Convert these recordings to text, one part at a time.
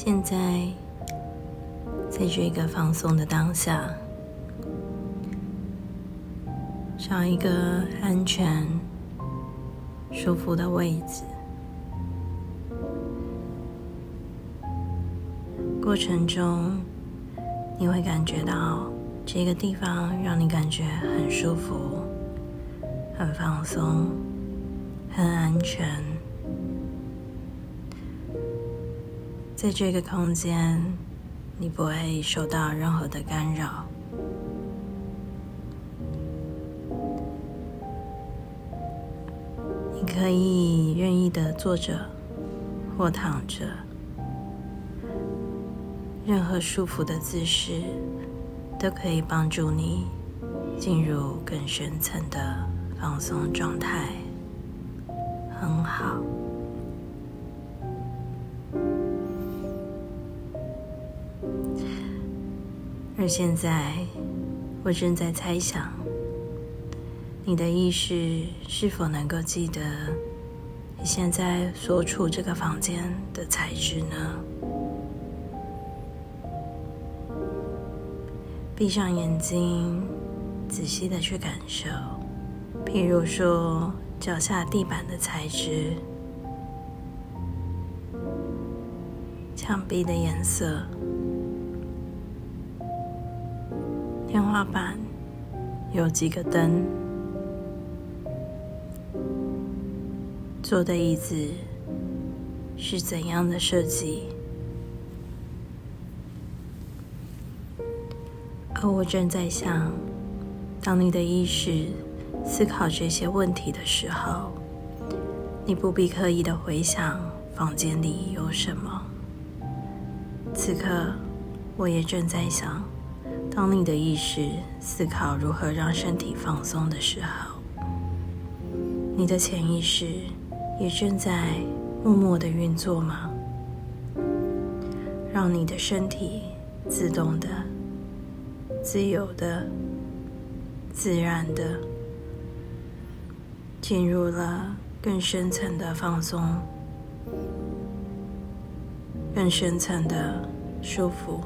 现在，在这个放松的当下，找一个安全、舒服的位置。过程中，你会感觉到这个地方让你感觉很舒服、很放松、很安全。在这个空间，你不会受到任何的干扰。你可以任意的坐着或躺着。任何舒服的姿势都可以帮助你进入更深层的放松状态，很好。而现在，我正在猜想，你的意识是否能够记得你现在所处这个房间的材质呢？闭上眼睛，仔细的去感受，譬如说脚下地板的材质、墙壁的颜色、天花板有几个灯、坐的椅子是怎样的设计。而我正在想，当你的意识思考这些问题的时候，你不必刻意的回想房间里有什么。此刻，我也正在想，当你的意识思考如何让身体放松的时候，你的潜意识也正在默默的运作吗？让你的身体自动的。自由的、自然的，进入了更深层的放松，更深层的舒服。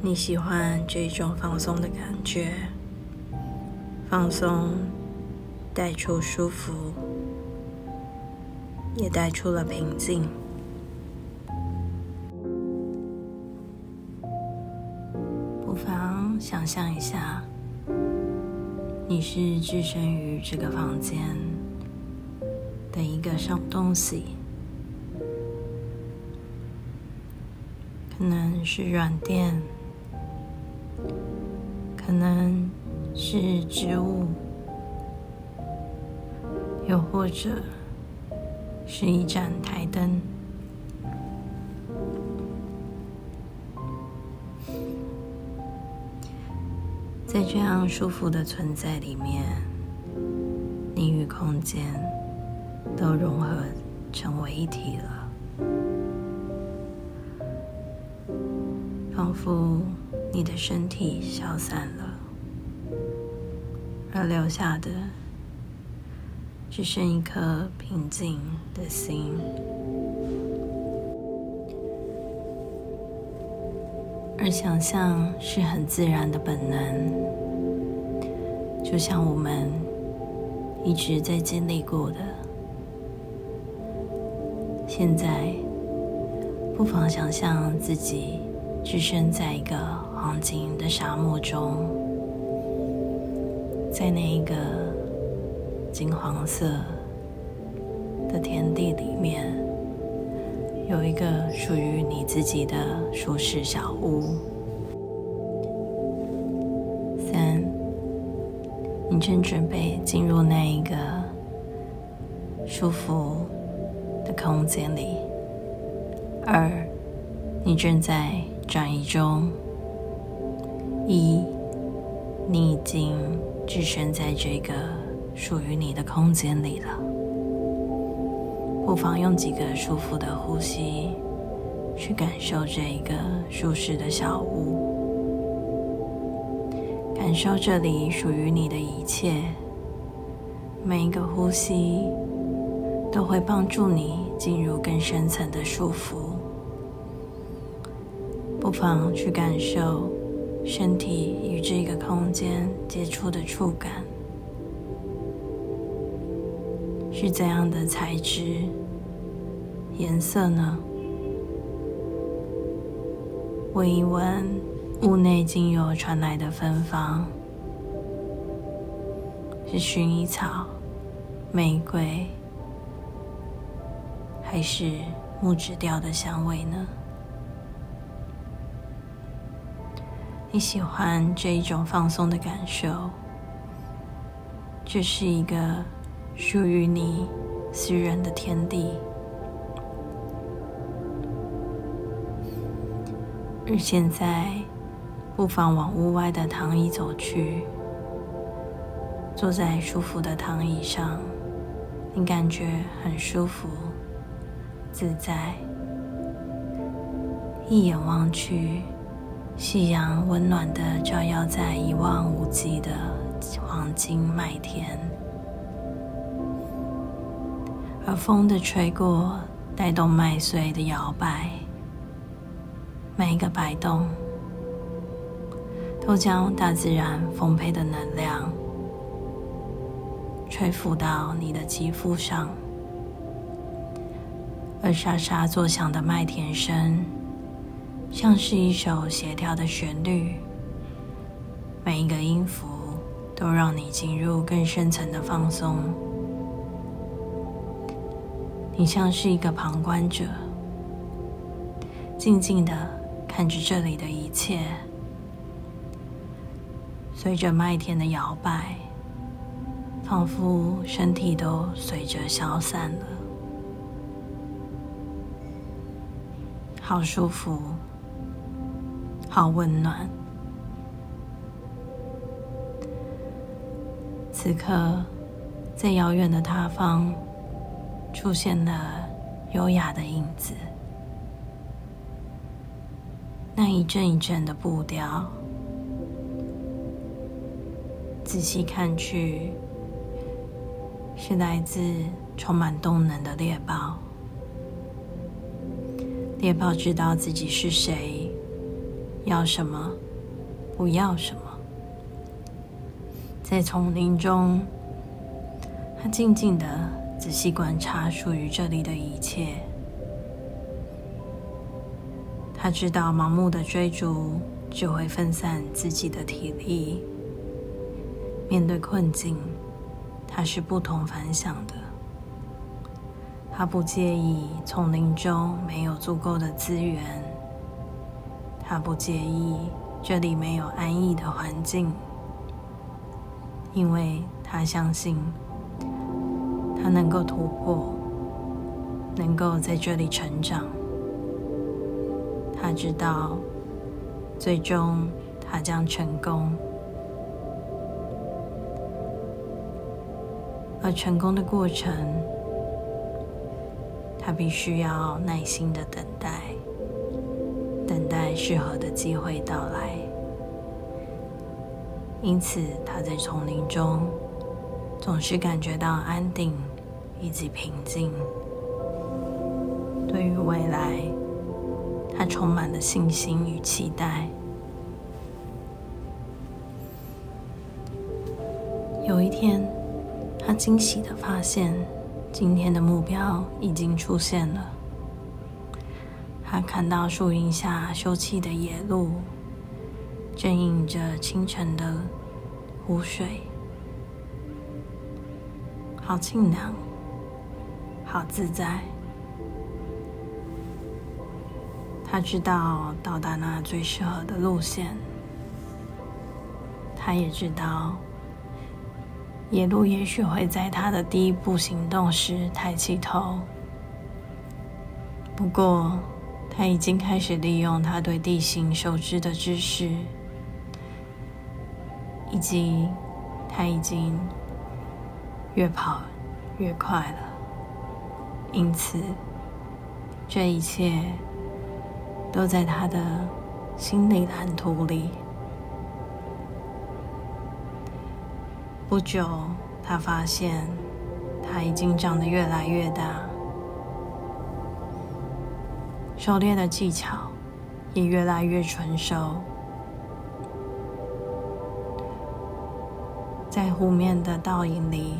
你喜欢这种放松的感觉？放松带出舒服，也带出了平静。不妨想象一下，你是置身于这个房间的一个小东西，可能是软垫，可能是植物，又或者是一盏台灯。在这样舒服的存在里面，你与空间都融合成为一体了，仿佛你的身体消散了，而留下的只剩一颗平静的心。而想象是很自然的本能，就像我们一直在经历过的。现在，不妨想象自己置身在一个黄金的沙漠中，在那一个金黄色的天地里面。有一个属于你自己的舒适小屋。三，你正准备进入那一个舒服的空间里。二，你正在转移中。一，你已经置身在这个属于你的空间里了。不妨用几个舒服的呼吸，去感受这一个舒适的小屋，感受这里属于你的一切。每一个呼吸都会帮助你进入更深层的舒服。不妨去感受身体与这个空间接触的触感，是怎样的材质、颜色呢？闻一闻屋内精油传来的芬芳，是薰衣草、玫瑰，还是木质调的香味呢？你喜欢这一种放松的感受？这是一个属于你私人的天地。而现在，不妨往屋外的躺椅走去，坐在舒服的躺椅上，你感觉很舒服、自在。一眼望去，夕阳温暖的照耀在一望无际的黄金麦田，而风的吹过，带动麦穗的摇摆。每一个摆动，都将大自然丰沛的能量吹拂到你的肌肤上，而沙沙作响的麦田声，像是一首协调的旋律。每一个音符都让你进入更深层的放松。你像是一个旁观者，静静的。看着这里的一切，随着麦田的摇摆，仿佛身体都随着消散了，好舒服，好温暖。此刻，在遥远的他方，出现了优雅的影子。那一阵一阵的步调，仔细看去，是来自充满动能的猎豹。猎豹知道自己是谁，要什么，不要什么。在丛林中，他静静的仔细观察属于这里的一切。他知道，盲目的追逐只会分散自己的体力。面对困境，他是不同凡响的。他不介意丛林中没有足够的资源，他不介意这里没有安逸的环境，因为他相信，他能够突破，能够在这里成长。他知道，最终他将成功，而成功的过程，他必须要耐心的等待，等待适合的机会到来。因此，他在丛林中总是感觉到安定以及平静。对于未来。他充满了信心与期待。有一天，他惊喜的发现，今天的目标已经出现了。他看到树荫下休憩的野鹿，正映着清晨的湖水，好清凉，好自在。他知道到达那最适合的路线，他也知道野鹿也许会在他的第一步行动时抬起头。不过，他已经开始利用他对地形熟知的知识，以及他已经越跑越快了。因此，这一切。都在他的心理蓝图里。不久，他发现他已经长得越来越大，狩猎的技巧也越来越纯熟。在湖面的倒影里，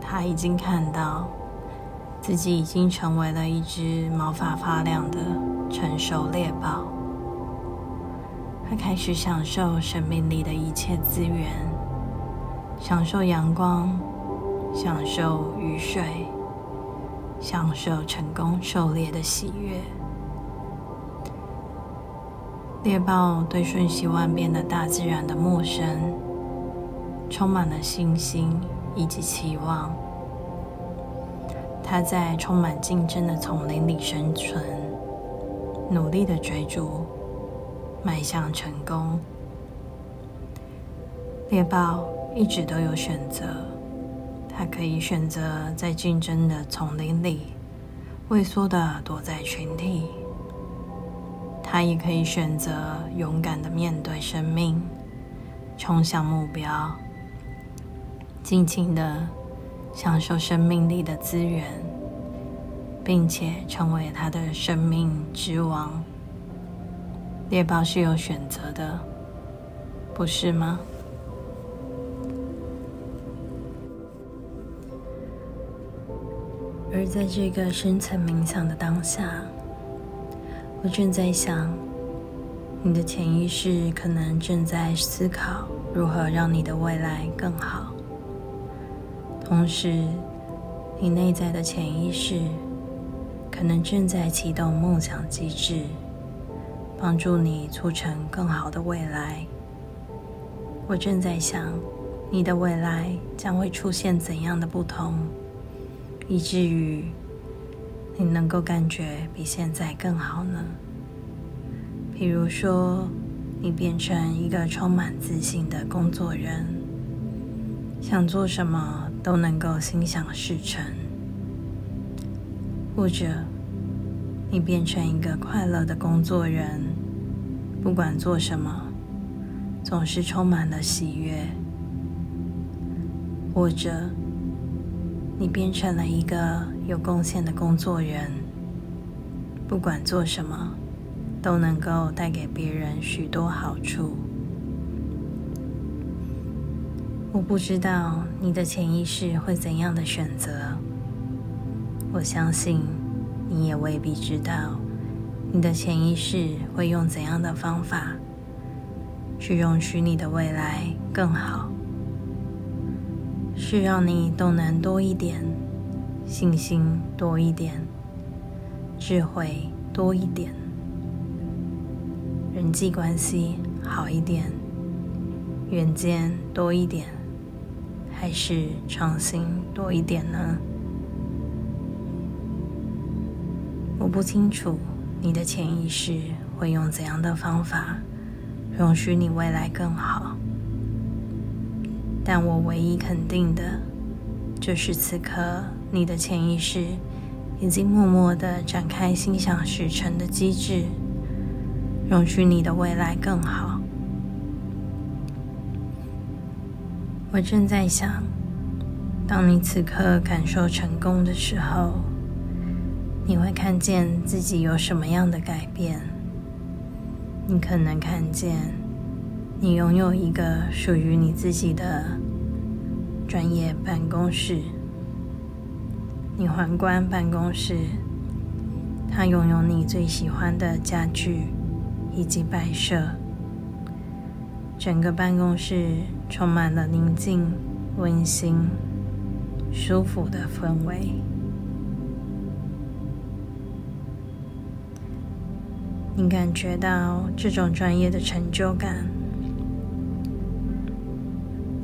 他已经看到自己已经成为了一只毛发发亮的成熟猎豹。他开始享受生命里的一切资源，享受阳光，享受雨水。享受成功狩猎的喜悦。猎豹对瞬息万变的大自然的陌生，充满了信心以及期望。它在充满竞争的丛林里生存，努力的追逐，迈向成功。猎豹一直都有选择。它可以选择在竞争的丛林里畏缩的躲在群体，他也可以选择勇敢的面对生命，冲向目标，尽情的享受生命力的资源，并且成为他的生命之王。猎豹是有选择的，不是吗？而在这个深层冥想的当下，我正在想，你的潜意识可能正在思考如何让你的未来更好。同时，你内在的潜意识可能正在启动梦想机制，帮助你促成更好的未来。我正在想，你的未来将会出现怎样的不同？以至于你能够感觉比现在更好呢？比如说，你变成一个充满自信的工作人，想做什么都能够心想事成；或者，你变成一个快乐的工作人，不管做什么，总是充满了喜悦；或者，你变成了一个有贡献的工作人，不管做什么，都能够带给别人许多好处。我不知道你的潜意识会怎样的选择，我相信你也未必知道你的潜意识会用怎样的方法去容许你的未来更好。是让你都能多一点，信心多一点，智慧多一点，人际关系好一点，远见多一点，还是创新多一点呢？我不清楚你的潜意识会用怎样的方法，容许你未来更好。但我唯一肯定的，就是此刻你的潜意识已经默默的展开心想事成的机制，容许你的未来更好。我正在想，当你此刻感受成功的时候，你会看见自己有什么样的改变？你可能看见。你拥有一个属于你自己的专业办公室。你环观办公室，它拥有你最喜欢的家具以及摆设。整个办公室充满了宁静、温馨、舒服的氛围。你感觉到这种专业的成就感。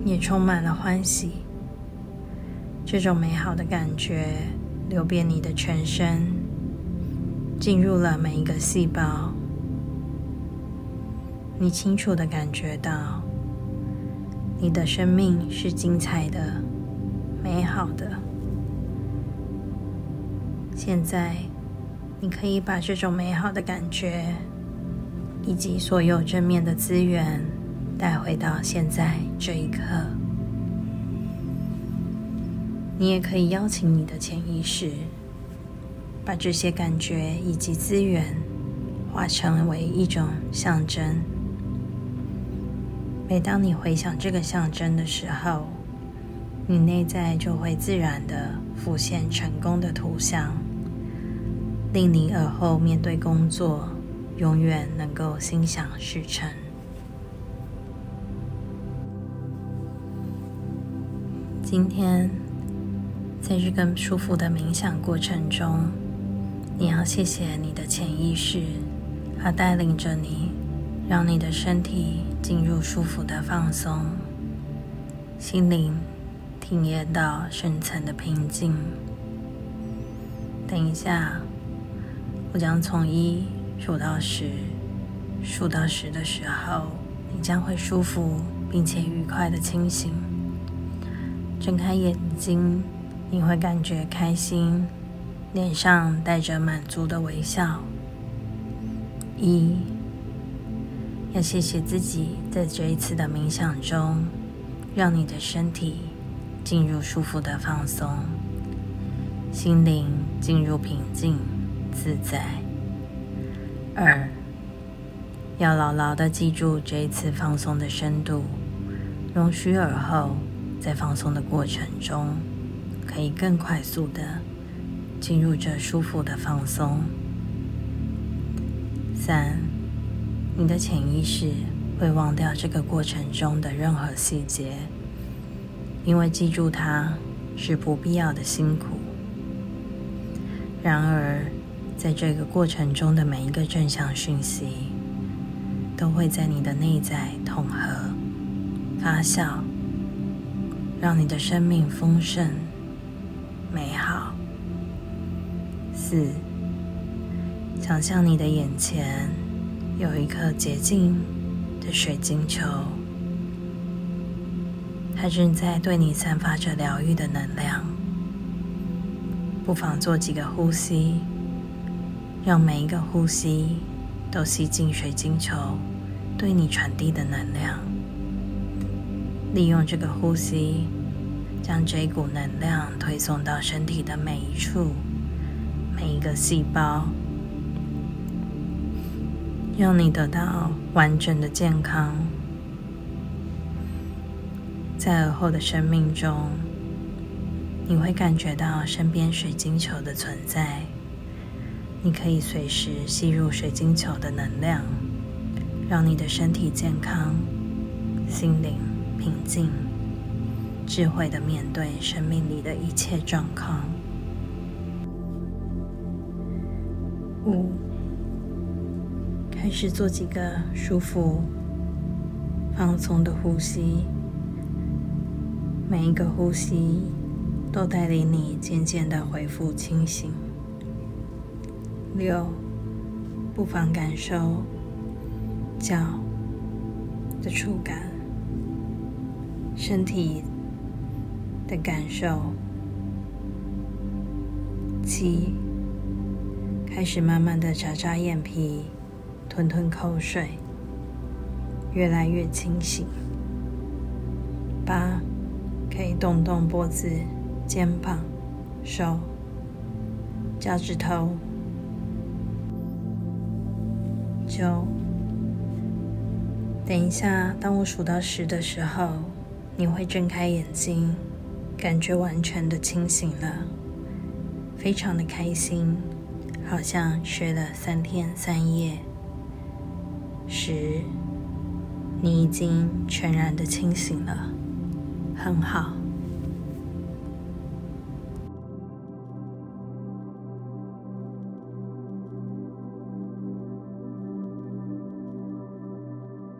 也充满了欢喜，这种美好的感觉流遍你的全身，进入了每一个细胞。你清楚的感觉到，你的生命是精彩的、美好的。现在，你可以把这种美好的感觉，以及所有正面的资源。带回到现在这一刻，你也可以邀请你的潜意识，把这些感觉以及资源化成为一种象征。每当你回想这个象征的时候，你内在就会自然的浮现成功的图像，令你而后面对工作永远能够心想事成。今天，在这个舒服的冥想过程中，你要谢谢你的潜意识，它带领着你，让你的身体进入舒服的放松，心灵体验到深层的平静。等一下，我将从一数到十，数到十的时候，你将会舒服并且愉快的清醒。睁开眼睛，你会感觉开心，脸上带着满足的微笑。一，要谢谢自己在这一次的冥想中，让你的身体进入舒服的放松，心灵进入平静自在。二，要牢牢的记住这一次放松的深度，容许耳后。在放松的过程中，可以更快速的进入这舒服的放松。三，你的潜意识会忘掉这个过程中的任何细节，因为记住它是不必要的辛苦。然而，在这个过程中的每一个正向讯息，都会在你的内在统合、发酵。让你的生命丰盛、美好。四，想象你的眼前有一颗洁净的水晶球，它正在对你散发着疗愈的能量。不妨做几个呼吸，让每一个呼吸都吸进水晶球对你传递的能量。利用这个呼吸，将这股能量推送到身体的每一处、每一个细胞，让你得到完整的健康。在而后的生命中，你会感觉到身边水晶球的存在，你可以随时吸入水晶球的能量，让你的身体健康、心灵。平静、智慧的面对生命里的一切状况。五，开始做几个舒服、放松的呼吸，每一个呼吸都带领你渐渐的恢复清醒。六，不妨感受脚的触感。身体的感受，七，开始慢慢的眨眨眼皮，吞吞口水，越来越清醒。八，可以动动脖子、肩膀、手、脚趾头。九，等一下，当我数到十的时候。你会睁开眼睛，感觉完全的清醒了，非常的开心，好像睡了三天三夜。十，你已经全然的清醒了，很好。